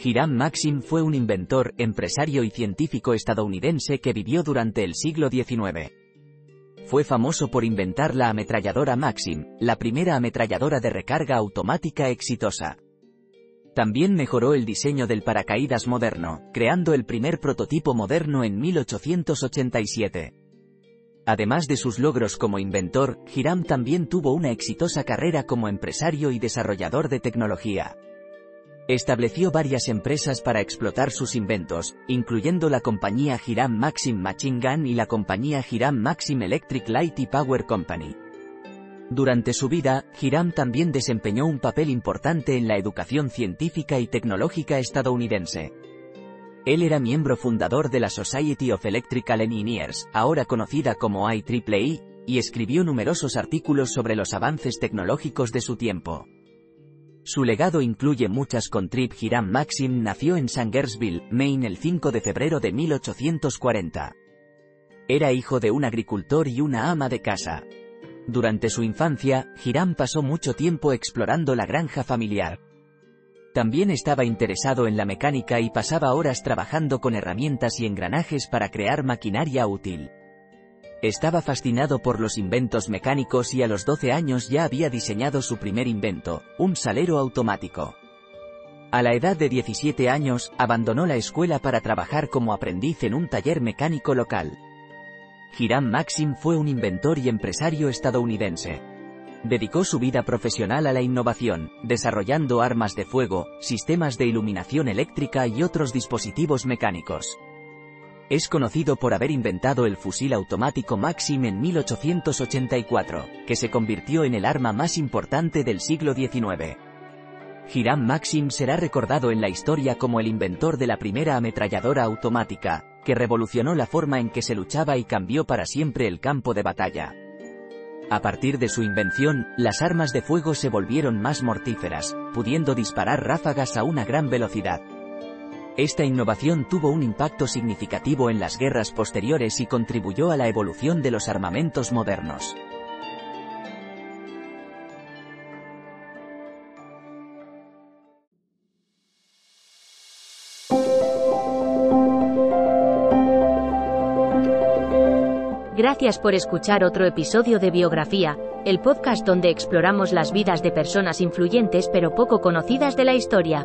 Hiram Maxim fue un inventor, empresario y científico estadounidense que vivió durante el siglo XIX. Fue famoso por inventar la ametralladora Maxim, la primera ametralladora de recarga automática exitosa. También mejoró el diseño del paracaídas moderno, creando el primer prototipo moderno en 1887. Además de sus logros como inventor, Hiram también tuvo una exitosa carrera como empresario y desarrollador de tecnología. Estableció varias empresas para explotar sus inventos, incluyendo la compañía Hiram Maxim Machine Gun y la compañía Hiram Maxim Electric Light y Power Company. Durante su vida, Hiram también desempeñó un papel importante en la educación científica y tecnológica estadounidense. Él era miembro fundador de la Society of Electrical Engineers, ahora conocida como IEEE, y escribió numerosos artículos sobre los avances tecnológicos de su tiempo. Su legado incluye muchas con Trip Hiram Maxim nació en Sangersville, Maine el 5 de febrero de 1840. Era hijo de un agricultor y una ama de casa. Durante su infancia, Hiram pasó mucho tiempo explorando la granja familiar. También estaba interesado en la mecánica y pasaba horas trabajando con herramientas y engranajes para crear maquinaria útil. Estaba fascinado por los inventos mecánicos y a los 12 años ya había diseñado su primer invento, un salero automático. A la edad de 17 años, abandonó la escuela para trabajar como aprendiz en un taller mecánico local. Hiram Maxim fue un inventor y empresario estadounidense. Dedicó su vida profesional a la innovación, desarrollando armas de fuego, sistemas de iluminación eléctrica y otros dispositivos mecánicos. Es conocido por haber inventado el fusil automático Maxim en 1884, que se convirtió en el arma más importante del siglo XIX. Hiram Maxim será recordado en la historia como el inventor de la primera ametralladora automática, que revolucionó la forma en que se luchaba y cambió para siempre el campo de batalla. A partir de su invención, las armas de fuego se volvieron más mortíferas, pudiendo disparar ráfagas a una gran velocidad. Esta innovación tuvo un impacto significativo en las guerras posteriores y contribuyó a la evolución de los armamentos modernos. Gracias por escuchar otro episodio de Biografía, el podcast donde exploramos las vidas de personas influyentes pero poco conocidas de la historia.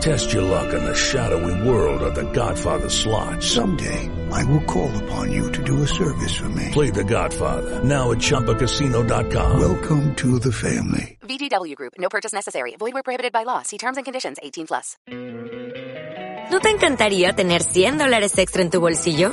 Test your luck in the shadowy world of The Godfather slot. Someday, I will call upon you to do a service for me. Play The Godfather now at ChumbaCasino.com. Welcome to the family. VGW Group. No purchase necessary. Void where prohibited by law. See terms and conditions. 18 plus. ¿No te encantaría tener 100 dólares extra en tu bolsillo?